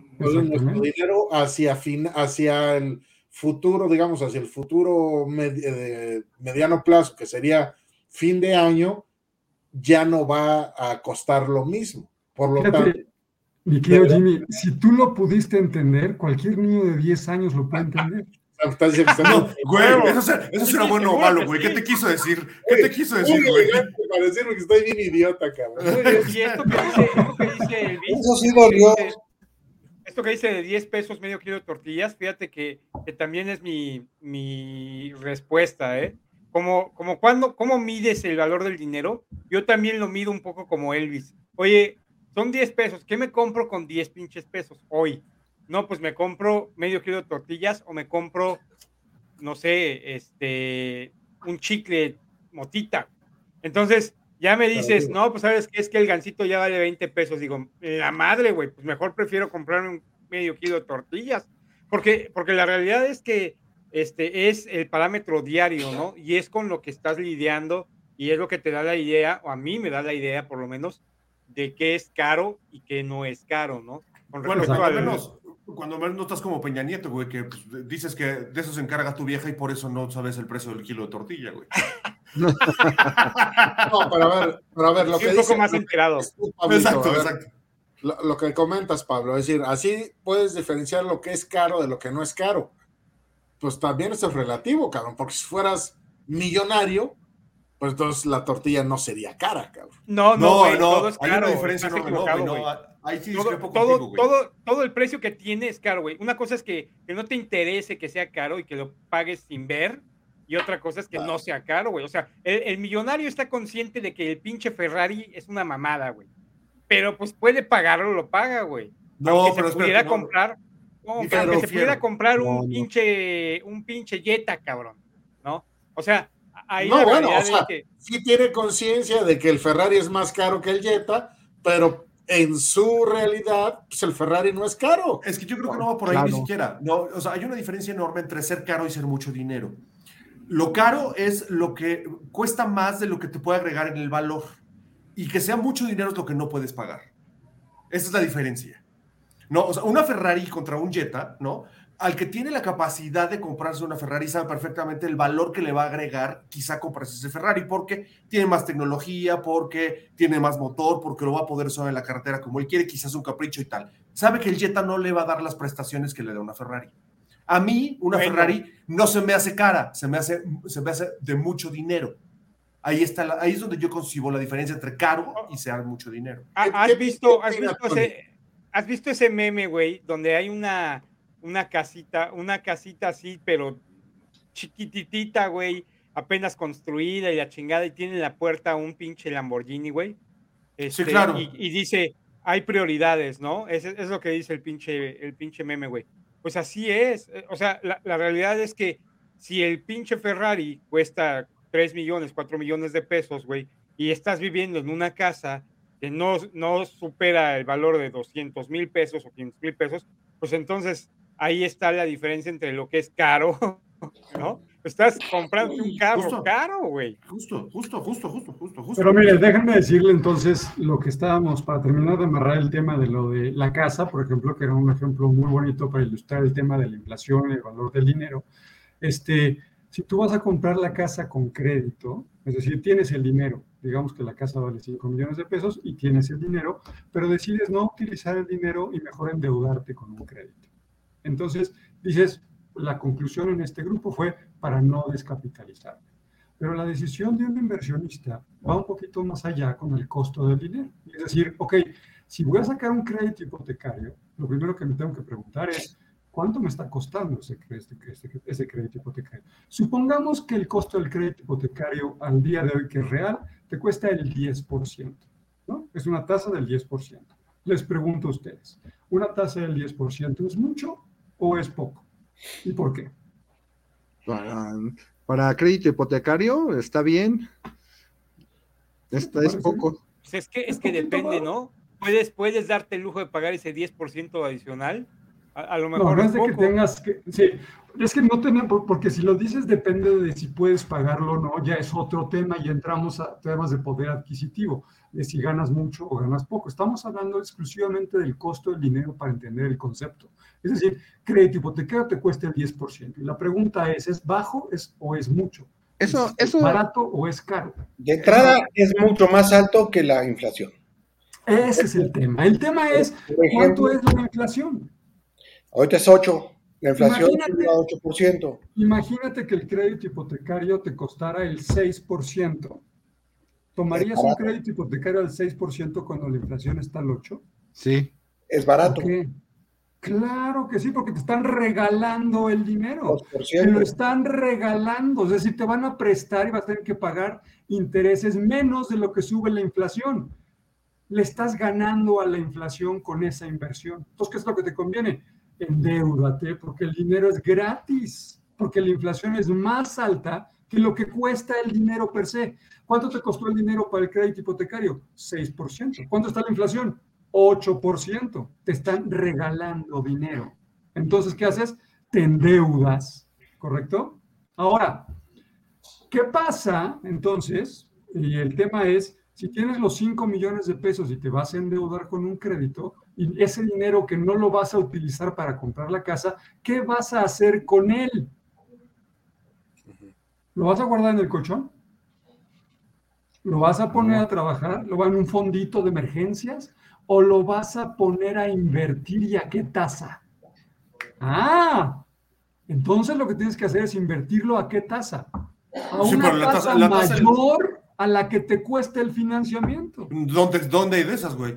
[SPEAKER 3] Nuestro dinero hacia, fin, hacia el futuro, digamos, hacia el futuro med- eh, mediano plazo, que sería fin de año, ya no va a costar lo mismo. Por lo tanto,
[SPEAKER 2] mi querido. Jimmy, si tú lo pudiste entender, cualquier niño de 10 años lo puede entender. [LAUGHS]
[SPEAKER 1] No, güey, eso, será- eso será bueno o malo, güey. ¿Qué te quiso decir? ¿Qué te quiso decir, güey?
[SPEAKER 3] para decirme que estoy bien idiota, cabrón. [LAUGHS]
[SPEAKER 5] Y esto que dice, esto que dice el Vic,
[SPEAKER 6] eso sí dolió.
[SPEAKER 5] Que dice de 10 pesos medio kilo de tortillas, fíjate que, que también es mi, mi respuesta, ¿eh? Como, como cuando, ¿cómo mides el valor del dinero? Yo también lo mido un poco como Elvis. Oye, son 10 pesos, ¿qué me compro con 10 pinches pesos hoy? No, pues me compro medio kilo de tortillas o me compro, no sé, este, un chicle motita. Entonces, ya me dices, no, pues sabes que es que el gancito ya vale 20 pesos. Digo, la madre, güey, pues mejor prefiero comprarme un medio kilo de tortillas. Porque, porque la realidad es que este es el parámetro diario, ¿no? Y es con lo que estás lidiando y es lo que te da la idea, o a mí me da la idea por lo menos, de qué es caro y qué no es caro, ¿no? Con
[SPEAKER 1] Bueno,
[SPEAKER 5] al-
[SPEAKER 1] menos, cuando menos no estás como Peña Nieto, güey, que pues, dices que de eso se encarga tu vieja y por eso no sabes el precio del kilo de tortilla, güey. [LAUGHS]
[SPEAKER 3] No, pero a ver, pero a ver, lo
[SPEAKER 5] Sí,
[SPEAKER 3] que
[SPEAKER 5] un poco
[SPEAKER 3] dice-
[SPEAKER 5] más enterado.
[SPEAKER 1] Exacto,
[SPEAKER 3] ver,
[SPEAKER 1] exacto.
[SPEAKER 3] Lo, lo que comentas, Pablo, es decir, así puedes diferenciar lo que es caro de lo que no es caro. Pues también eso es relativo, cabrón, porque si fueras millonario, pues entonces la tortilla no sería cara, cabrón.
[SPEAKER 5] No, no,
[SPEAKER 1] No,
[SPEAKER 5] todo es
[SPEAKER 1] hay
[SPEAKER 5] caro.
[SPEAKER 1] una diferencia no,
[SPEAKER 5] equivocado,
[SPEAKER 1] no, ahí sí
[SPEAKER 5] todo, todo,
[SPEAKER 1] contigo,
[SPEAKER 5] todo, todo el precio que tiene es caro, güey. Una cosa es que, que no te interese que sea caro y que lo pagues sin ver, y otra cosa es que no sea caro, güey. O sea, el, el millonario está consciente de que el pinche Ferrari es una mamada, güey. Pero pues puede pagarlo, lo paga, güey.
[SPEAKER 1] No,
[SPEAKER 5] aunque
[SPEAKER 1] pero
[SPEAKER 5] se pudiera
[SPEAKER 1] no.
[SPEAKER 5] comprar, aunque se pudiera comprar un pinche, un pinche Jetta, cabrón, ¿no? O sea, ahí
[SPEAKER 3] No,
[SPEAKER 5] la
[SPEAKER 3] bueno, o sea,
[SPEAKER 5] que
[SPEAKER 3] sí tiene conciencia de que el Ferrari es más caro que el Jetta, pero en su realidad, pues el Ferrari no es caro.
[SPEAKER 1] Es que yo creo que no va por ahí ni siquiera. No, o sea, hay una diferencia enorme entre ser caro y ser mucho dinero. Lo caro es lo que cuesta más de lo que te puede agregar en el valor. Y que sea mucho dinero es lo que no puedes pagar. Esa es la diferencia. No, o sea, una Ferrari contra un Jetta, ¿no? Al que tiene la capacidad de comprarse una Ferrari sabe perfectamente el valor que le va a agregar quizá comprarse ese Ferrari porque tiene más tecnología, porque tiene más motor, porque lo va a poder usar en la carretera como él quiere, quizás un capricho y tal. Sabe que el Jetta no le va a dar las prestaciones que le da una Ferrari. A mí, una Ferrari no se me hace cara, se me hace, se me hace de mucho dinero. Ahí, está ahí es donde yo concibo la diferencia entre caro y sea mucho dinero.
[SPEAKER 5] ¿Has visto, has visto, ese, ¿has visto ese meme, güey, donde hay una, una casita, una casita así, pero chiquititita, güey, apenas construida y la chingada, y tiene en la puerta un pinche Lamborghini, güey?
[SPEAKER 1] sí,
[SPEAKER 5] Este,
[SPEAKER 1] claro.
[SPEAKER 5] Y, y dice, hay prioridades, ¿no? Es, es lo que dice el pinche, el pinche meme, güey. Pues así es. eh, O sea, la, la realidad es que si el pinche Ferrari cuesta 3 millones, 4 millones de pesos, güey, y estás viviendo en una casa que no, no supera el valor de 200 mil pesos o 500 mil pesos, pues entonces ahí está la diferencia entre lo que es caro, [LAUGHS] ¿no? Estás comprando un carro
[SPEAKER 1] Justo.
[SPEAKER 5] caro, güey.
[SPEAKER 1] Justo, justo, justo, justo, justo, justo.
[SPEAKER 2] Pero mire, déjenme decirle entonces lo que estábamos, para terminar de amarrar el tema de lo de la casa, por ejemplo, que era un ejemplo muy bonito para ilustrar el tema de la inflación y el valor del dinero. Este, si tú vas a comprar la casa con crédito, es decir, tienes el dinero, digamos que la casa vale 5 millones de pesos y tienes el dinero, pero decides no utilizar el dinero y mejor endeudarte con un crédito. Entonces, dices, la conclusión en este grupo fue para no descapitalizar. Pero la decisión de un inversionista va un poquito más allá con el costo del dinero. Es decir, ok, si voy a sacar un crédito hipotecario, lo primero que me tengo que preguntar es, ¿cuánto me está costando ese, crédito- ese, ese crédito hipotecario? Supongamos que el costo del crédito hipotecario al día de hoy, que es real, te cuesta el 10%, ¿no? Es una tasa del 10%. Les pregunto a ustedes, ¿una tasa del 10% es mucho o es poco? ¿Y por qué?
[SPEAKER 4] Para, para crédito hipotecario está bien. Esta es poco.
[SPEAKER 5] Pues es que, es que depende. ¿no? Puedes, puedes darte el lujo de pagar ese 10% adicional. A, a lo mejor
[SPEAKER 2] no
[SPEAKER 5] es
[SPEAKER 2] es de que
[SPEAKER 5] poco.
[SPEAKER 2] tengas que, sí, es que no tenemos, porque si lo dices depende de si puedes pagarlo o no, ya es otro tema y entramos a temas de poder adquisitivo, de si ganas mucho o ganas poco. Estamos hablando exclusivamente del costo del dinero para entender el concepto. Es decir, crédito hipotecario te cuesta el 10%. Y la pregunta es, ¿es bajo es, o es mucho?
[SPEAKER 4] Eso,
[SPEAKER 2] ¿Es
[SPEAKER 4] eso,
[SPEAKER 2] barato o es caro?
[SPEAKER 6] De entrada es mucho más alto que la inflación.
[SPEAKER 2] Ese es el tema. El tema es, ¿cuánto es la inflación?
[SPEAKER 6] ahorita es 8, la inflación
[SPEAKER 2] Imagínate.
[SPEAKER 6] es 8%.
[SPEAKER 2] Imagínate que el crédito hipotecario te costara el 6%. ¿Tomarías un crédito hipotecario al 6% cuando la inflación está al 8%?
[SPEAKER 4] sí.
[SPEAKER 6] Es barato.
[SPEAKER 2] Claro que sí, porque te están regalando el dinero. Te lo
[SPEAKER 6] 2%.
[SPEAKER 2] están regalando. Es decir, te van a prestar y vas a tener que pagar intereses menos de lo que sube la inflación. Le estás ganando a la inflación con esa inversión. Entonces, ¿qué es lo que te conviene? Endeudate, porque el dinero es gratis, porque la inflación es más alta que lo que cuesta el dinero per se. ¿Cuánto te costó el dinero para el crédito hipotecario? 6%. ¿Cuánto está la inflación? 8%. Te están regalando dinero. Entonces, ¿qué haces? Te endeudas, ¿correcto? Ahora, ¿qué pasa entonces? Y el tema es, si tienes los 5 millones de pesos y te vas a endeudar con un crédito, y ese dinero que no lo vas a utilizar para comprar la casa, ¿qué vas a hacer con él? ¿Lo vas a guardar en el colchón? ¿Lo vas a poner a trabajar? ¿Lo vas en un fondito de emergencias? ¿O lo vas a poner a invertir y a qué tasa? Ah, entonces lo que tienes que hacer es invertirlo a qué tasa? A
[SPEAKER 1] Sí,
[SPEAKER 2] una
[SPEAKER 1] la
[SPEAKER 2] tasa,
[SPEAKER 1] tasa- la tasa-
[SPEAKER 2] mayor a la que te cueste el financiamiento.
[SPEAKER 1] ¿Dónde, ¿Dónde hay de esas, güey?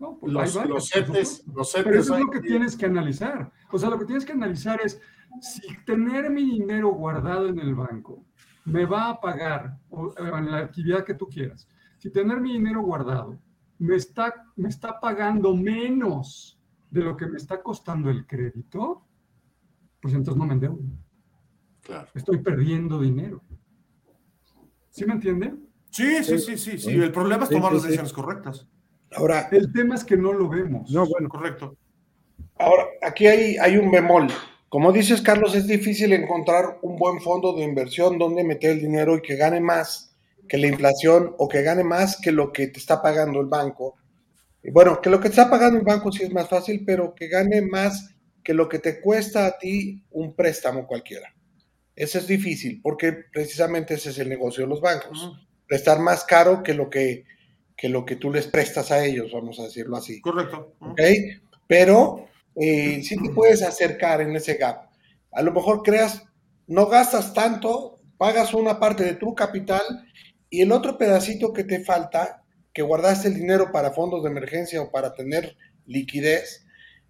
[SPEAKER 2] No, pues
[SPEAKER 3] Los,
[SPEAKER 2] hay
[SPEAKER 3] los CETES,
[SPEAKER 2] Pero eso es lo que tienes que analizar. O sea, lo que tienes que analizar es si tener mi dinero guardado en el banco me va a pagar o, o en la actividad que tú quieras. Si tener mi dinero guardado me está, me está pagando menos de lo que me está costando el crédito, pues entonces no me endeudo.
[SPEAKER 3] Claro.
[SPEAKER 2] Estoy perdiendo dinero. ¿Sí me entiende?
[SPEAKER 1] Sí, sí, sí, sí, sí. El problema es tomar las decisiones correctas.
[SPEAKER 6] Ahora,
[SPEAKER 2] El tema es que no lo vemos.
[SPEAKER 4] No, bueno,
[SPEAKER 1] Correcto.
[SPEAKER 6] ahora aquí hay, hay un bemol. Como dices, Carlos, es difícil encontrar un buen fondo de inversión donde meter el dinero y que gane más que la inflación o que gane más que lo que te está pagando el banco. Y bueno, que lo que te está pagando el banco sí es más fácil, pero que gane más que lo que te cuesta a ti un préstamo cualquiera. Eso es difícil, porque precisamente ese es el negocio de los bancos. Prestar más caro que lo que, que lo que tú les prestas a ellos, vamos a decirlo así.
[SPEAKER 1] Correcto. Ujú.
[SPEAKER 6] ¿ok? Pero eh, sí te puedes acercar en ese gap. A lo mejor creas, no gastas tanto, pagas una parte de tu capital y el otro pedacito que te falta, que guardaste el dinero para fondos de emergencia o para tener liquidez,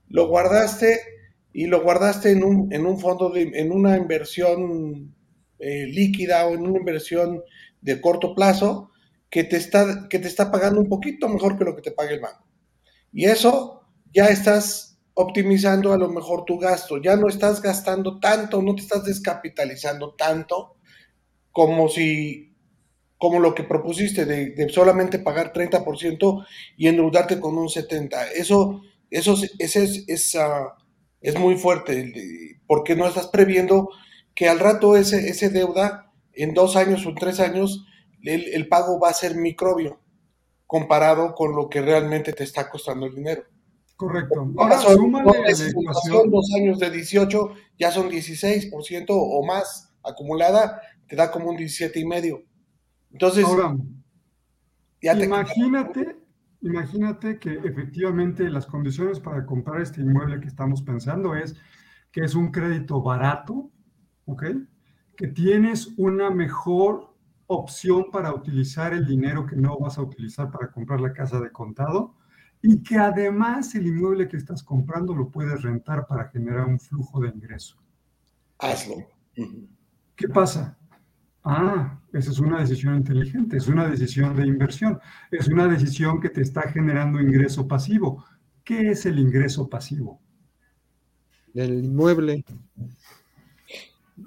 [SPEAKER 6] lo guardaste y lo guardaste en un, en un fondo, de, en una inversión eh, líquida o en una inversión de corto plazo que te, está, que te está pagando un poquito mejor que lo que te paga el banco. Y eso ya estás optimizando a lo mejor tu gasto, ya no estás gastando tanto, no te estás descapitalizando tanto como si como lo que propusiste de, de solamente pagar 30% y endeudarte con un 70%. Eso, eso, es- es, ah, es muy fuerte, porque no estás previendo que al rato ese, ese deuda, en dos años o en tres años, el, el pago va a ser microbio comparado con lo que realmente te está costando el dinero.
[SPEAKER 2] Correcto. Ahora, súmale
[SPEAKER 6] dos años de 18, ya son 16% o más acumulada, te da como un 17 y medio. Entonces,
[SPEAKER 2] Ahora,
[SPEAKER 6] ya te
[SPEAKER 2] imagínate, imagínate que efectivamente las condiciones para comprar este inmueble que estamos pensando es que es un crédito barato, ¿ok? Que tienes una mejor opción para utilizar el dinero que no vas a utilizar para comprar la casa de contado y que además el inmueble que estás comprando lo puedes rentar para generar un flujo de ingreso.
[SPEAKER 6] hazlo.
[SPEAKER 2] ¿Qué pasa? Ah, esa es una decisión inteligente, es una decisión de inversión, es una decisión que te está generando ingreso pasivo. ¿Qué es el ingreso pasivo?
[SPEAKER 4] el inmueble.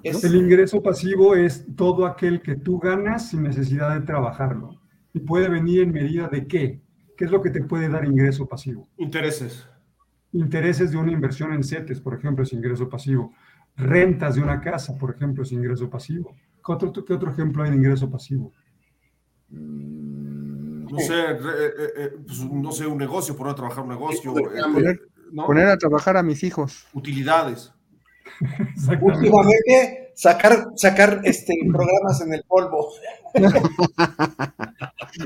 [SPEAKER 6] Es-
[SPEAKER 2] El ingreso pasivo es todo aquel que tú ganas sin necesidad de trabajarlo. Y puede venir en medida de qué? ¿Qué es lo que te puede dar ingreso pasivo?
[SPEAKER 1] Intereses.
[SPEAKER 2] Intereses de una inversión en CETES, por ejemplo, es ingreso pasivo. Rentas de una casa, por ejemplo, es ingreso pasivo. ¿Qué otro, qué otro ejemplo hay de ingreso pasivo?
[SPEAKER 1] No sé, re- eh, eh, pues, no sé, un negocio, poner a trabajar un negocio. eh, eh.
[SPEAKER 4] Poner a trabajar a mis hijos.
[SPEAKER 1] Utilidades.
[SPEAKER 6] Últimamente, sacar, sacar este, programas en el polvo.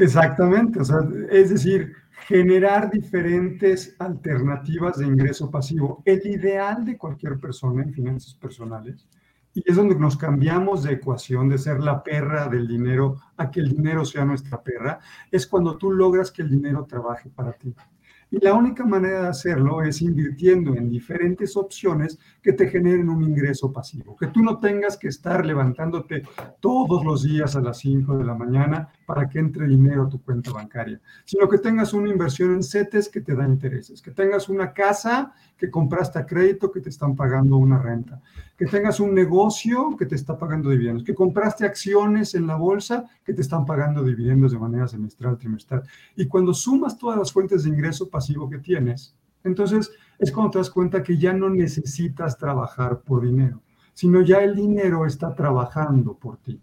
[SPEAKER 2] Exactamente, o sea, es decir, generar diferentes alternativas de ingreso pasivo. El ideal de cualquier persona en finanzas personales, y es donde nos cambiamos de ecuación de ser la perra del dinero a que el dinero sea nuestra perra, es cuando tú logras que el dinero trabaje para ti. Y la única manera de hacerlo es invirtiendo en diferentes opciones que te generen un ingreso pasivo. Que tú no tengas que estar levantándote todos los días a las 5 de la mañana para que entre dinero a tu cuenta bancaria, sino que tengas una inversión en CETES que te da intereses, que tengas una casa que compraste a crédito que te están pagando una renta, que tengas un negocio que te está pagando dividendos, que compraste acciones en la bolsa que te están pagando dividendos de manera semestral, trimestral. Y cuando sumas todas las fuentes de ingreso pasivo que tienes, entonces es cuando te das cuenta que ya no necesitas trabajar por dinero, sino ya el dinero está trabajando por ti.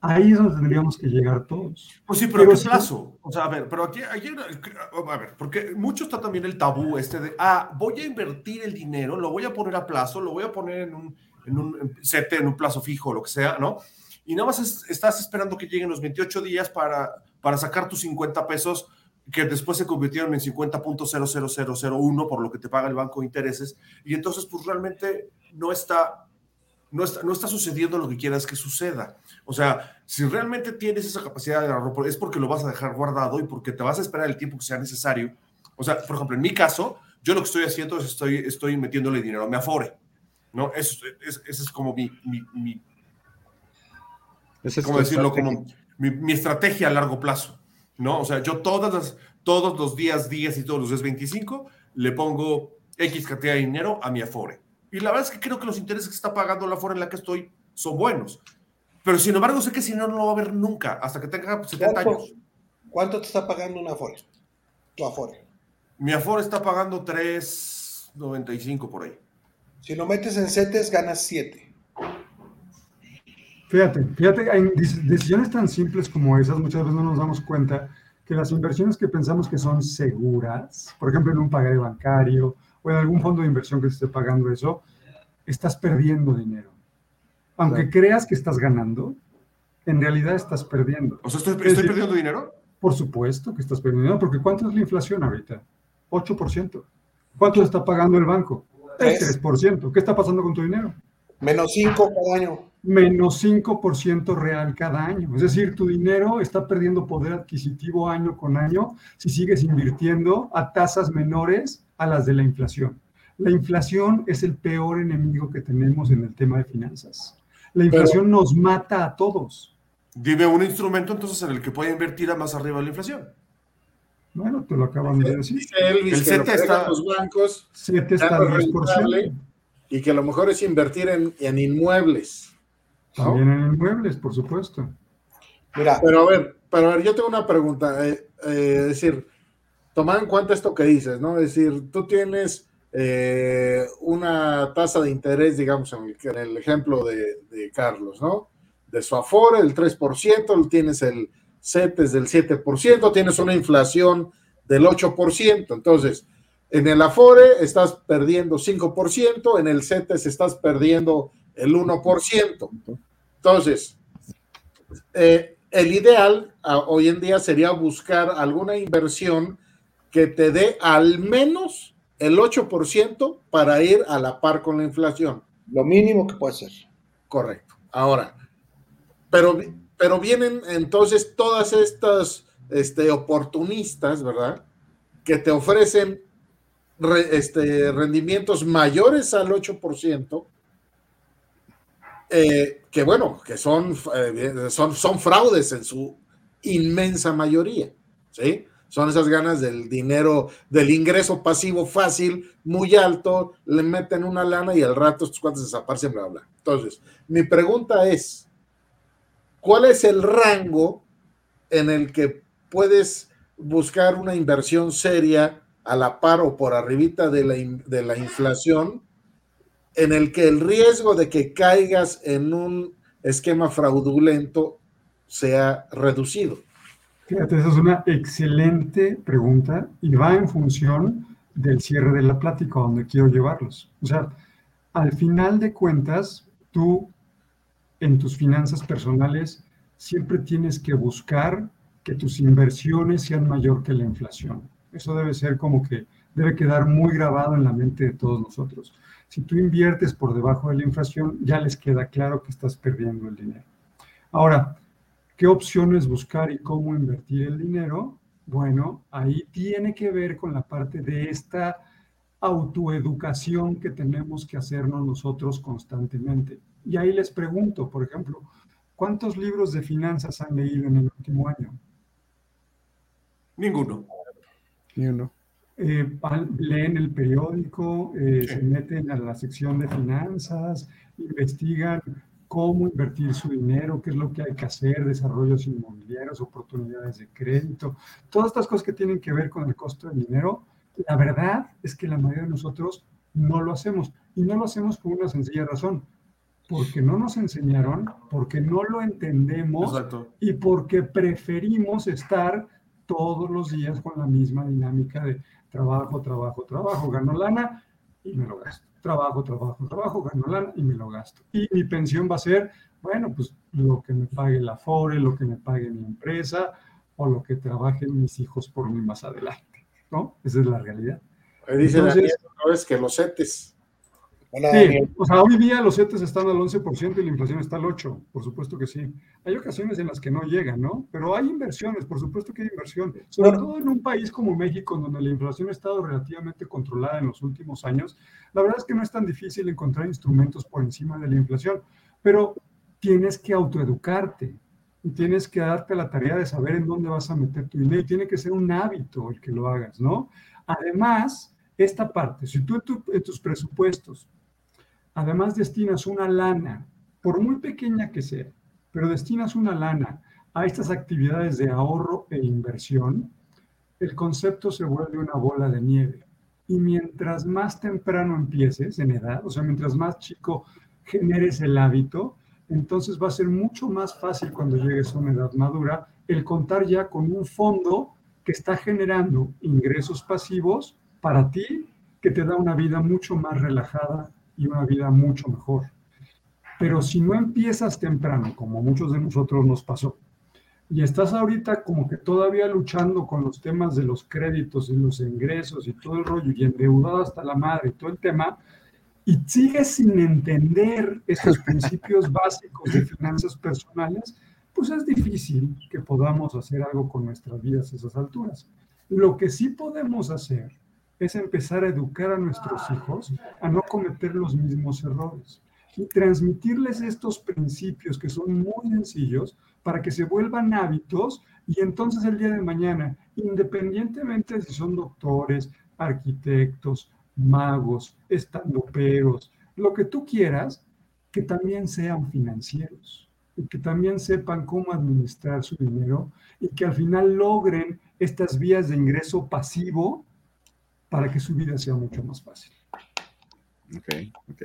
[SPEAKER 2] Ahí es donde tendríamos que llegar todos.
[SPEAKER 1] Pues sí, pero,
[SPEAKER 2] Pero
[SPEAKER 1] ¿a qué
[SPEAKER 2] sí.
[SPEAKER 1] plazo? O sea, a ver, pero aquí, aquí a ver, porque mucho está también el tabú este de, ah, voy a invertir el dinero, lo voy a poner a plazo, lo voy a poner en un, en un CETE, en un plazo fijo, lo que sea, ¿no? Y nada más es- estás esperando que lleguen los 28 días para, para sacar tus 50 pesos que después se convirtieron en 50.00001 por lo que te paga el banco de intereses, y entonces pues realmente no está, no está, no está sucediendo lo que quieras que suceda. O sea, si realmente tienes esa capacidad de ahorro, es porque lo vas a dejar guardado y porque te vas a esperar el tiempo que sea necesario. O sea, por ejemplo, en mi caso, yo lo que estoy haciendo es estoy, estoy metiéndole dinero a mi Afore. ¿no? Eso es, es, es como mi, mi, mi
[SPEAKER 4] es
[SPEAKER 1] ¿cómo decirlo?
[SPEAKER 4] estrategia.
[SPEAKER 1] Como mi, mi estrategia a largo plazo, ¿no? O sea, yo todas las, todos los días 10 y todos los días 25 le pongo X cantidad de dinero a mi Afore. Y la verdad es que creo que los intereses que está pagando la Afore en la que estoy son buenos. Pero sin embargo, sé que si no, no lo va a ver nunca, hasta que tenga 70
[SPEAKER 6] ¿Cuánto,
[SPEAKER 1] años.
[SPEAKER 6] cuánto te está pagando una Afore? tu Afore?
[SPEAKER 1] Mi Afore está pagando 3.95 por ahí.
[SPEAKER 6] Si lo metes en CETES, ganas 7.
[SPEAKER 2] Fíjate, fíjate, en decisiones tan simples como esas, muchas veces no nos damos cuenta que las inversiones que pensamos que son seguras, por ejemplo, en un pagaré bancario o en algún fondo de inversión que esté pagando eso, estás perdiendo dinero. Aunque creas que estás ganando, en realidad estás perdiendo.
[SPEAKER 1] O sea, ¿estoy, estoy perdiendo dinero?
[SPEAKER 2] Por supuesto que estás perdiendo dinero, porque ¿cuánto es la inflación ahorita? 8%. ¿Cuánto está pagando el banco? El 3%. ¿Qué está pasando con tu dinero?
[SPEAKER 6] Menos 5 cada año.
[SPEAKER 2] Menos 5% real cada año. Es decir, tu dinero está perdiendo poder adquisitivo año con año si sigues invirtiendo a tasas menores a las de la inflación. La inflación es el peor enemigo que tenemos en el tema de finanzas. La inflación nos mata a todos.
[SPEAKER 1] Dime un instrumento entonces en el que pueda invertir a más arriba de la inflación.
[SPEAKER 2] Bueno, te lo acaban de decir.
[SPEAKER 3] el CETA está. Los bancos,
[SPEAKER 2] CETA está al 10%.
[SPEAKER 3] Y que lo mejor es invertir en, en inmuebles.
[SPEAKER 2] También en inmuebles, por supuesto.
[SPEAKER 3] Mira. Pero a ver, pero a ver, yo tengo una pregunta. Eh, eh, es decir, tomad en cuenta esto que dices, ¿no? Es decir, tú tienes eh, una tasa de interés, digamos, en el, ejemplo de, Carlos, ¿no? De su Afore, el 3%, tienes el CETES del 7%, tienes una inflación del 8%. Entonces, en el Afore estás perdiendo 5%, en el CETES estás perdiendo el 1%. Entonces, eh, el ideal hoy en día sería buscar alguna inversión que te dé al menos el 8% para ir a la par con la inflación.
[SPEAKER 6] Lo mínimo que puede ser.
[SPEAKER 3] Correcto. Ahora, pero pero vienen entonces todas estas este, oportunistas, ¿verdad? Que te ofrecen este, rendimientos mayores al 8%, eh, que bueno, que son, eh, son, son fraudes en su inmensa mayoría, ¿sí? Son esas ganas del dinero, del ingreso pasivo fácil, muy alto, le meten una lana y al rato estos cuantos desaparecen, bla, bla. Entonces, mi pregunta es, ¿Cuál es el rango en el que puedes buscar una inversión seria a la par o por arribita de la, de la inflación, en el que el riesgo de que caigas en un esquema fraudulento sea reducido?
[SPEAKER 2] Fíjate, esa es una excelente pregunta y va en función del cierre de la plática donde quiero llevarlos. O sea, al final de cuentas, tú en tus finanzas personales siempre tienes que buscar que tus inversiones sean mayor que la inflación. Eso debe ser como que debe quedar muy grabado en la mente de todos nosotros. Si tú inviertes por debajo de la inflación, ya les queda claro que estás perdiendo el dinero. Ahora, ¿qué opciones buscar y cómo invertir el dinero? Bueno, ahí tiene que ver con la parte de esta autoeducación que tenemos que hacernos nosotros constantemente. Y ahí les pregunto, por ejemplo, ¿cuántos libros de finanzas han leído en el último año?
[SPEAKER 1] Ninguno.
[SPEAKER 2] Ni uno. Eh, leen el periódico, eh, se meten a la sección de finanzas, investigan cómo invertir su dinero, qué es lo que hay que hacer, desarrollos inmobiliarios, oportunidades de crédito, todas estas cosas que tienen que ver con el costo del dinero. La verdad es que la mayoría de nosotros no lo hacemos y no lo hacemos por una sencilla razón porque no nos enseñaron, porque no lo entendemos y porque preferimos estar todos los días con la misma dinámica de trabajo, trabajo, trabajo, gano lana y me lo gasto. Trabajo, trabajo, trabajo, gano lana y me lo gasto. Y mi pensión va a ser, bueno, pues lo que me pague la FORE, lo que me pague mi empresa o lo que trabajen mis hijos por mí más adelante, ¿no? Esa es la realidad.
[SPEAKER 3] dice Entonces, vez que los CETES
[SPEAKER 2] sí, o sea, hoy día los CETES están al 11% y la inflación está al 8%, por supuesto que sí. Hay ocasiones en las que no llegan, ¿no? Pero hay inversiones, por supuesto que hay inversión. Sobre todo en un país como México, donde la inflación ha estado relativamente controlada en los últimos años, la verdad es que no es tan difícil encontrar instrumentos por encima de la inflación, pero tienes que autoeducarte y tienes que darte la tarea de saber en dónde vas a meter tu dinero y tiene que ser un hábito el que lo hagas, ¿no? Además, esta parte, si tú en tus presupuestos además destinas una lana, por muy pequeña que sea, pero destinas una lana a estas actividades de ahorro e inversión, el concepto se vuelve una bola de nieve. Y mientras más temprano empieces en edad, o sea, mientras más chico generes el hábito, entonces va a ser mucho más fácil cuando llegues a una edad madura el contar ya con un fondo que está generando ingresos pasivos para ti, que te da una vida mucho más relajada y una vida mucho mejor. Pero si no empiezas temprano, como muchos de nosotros nos pasó, y estás ahorita como que todavía luchando con los temas de los créditos y los ingresos y todo el rollo y endeudado hasta la madre y todo el tema, y sigues sin entender esos [LAUGHS] principios básicos de finanzas personales, pues es difícil que podamos hacer algo con nuestras vidas a esas alturas. Lo que sí podemos hacer es empezar a educar a nuestros hijos a no cometer los mismos errores y transmitirles estos principios que son muy sencillos para que se vuelvan hábitos y entonces el día de mañana, independientemente de si son doctores, arquitectos, magos, estandoperos, lo que tú quieras, que también sean financieros y que también sepan cómo administrar su dinero y que al final logren estas vías de ingreso pasivo para que su vida sea mucho más fácil.
[SPEAKER 3] Ok, ok.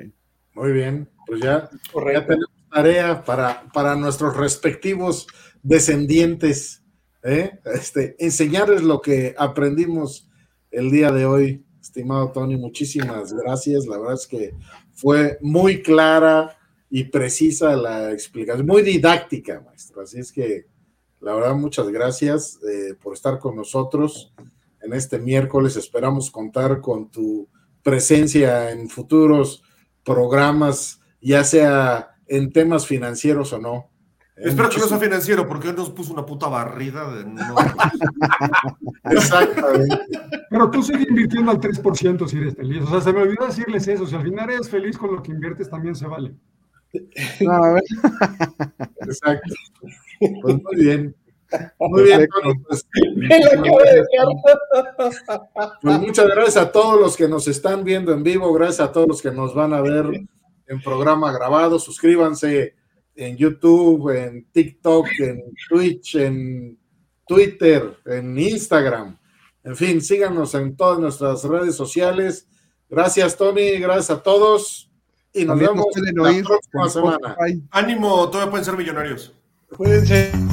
[SPEAKER 3] Muy bien, pues ya, ya tenemos tarea para, para nuestros respectivos descendientes, ¿eh? este, enseñarles lo que aprendimos el día de hoy, estimado Tony, muchísimas gracias, la verdad es que fue muy clara y precisa la explicación, muy didáctica, maestro, así es que la verdad muchas gracias eh, por estar con nosotros en este miércoles, esperamos contar con tu presencia en futuros programas, ya sea en temas financieros o no.
[SPEAKER 1] Espero que no sea financiero, porque él nos puso una puta barrida de no. [LAUGHS]
[SPEAKER 2] Exactamente. Pero tú sigues invirtiendo al 3% si eres feliz. O sea, se me olvidó decirles eso. Si al final eres feliz con lo que inviertes, también se vale.
[SPEAKER 3] Exacto. Pues muy bien. Muy bien, pues, [LAUGHS] pues, muchas gracias a todos los que nos están viendo en vivo, gracias a todos los que nos van a ver en programa grabado. Suscríbanse en YouTube, en TikTok, en Twitch, en Twitter, en Instagram. En fin, síganos en todas nuestras redes sociales. Gracias, Tony. Gracias a todos. Y nos vemos la próxima semana.
[SPEAKER 1] Ánimo, todavía pueden ser millonarios.
[SPEAKER 6] Cuídense.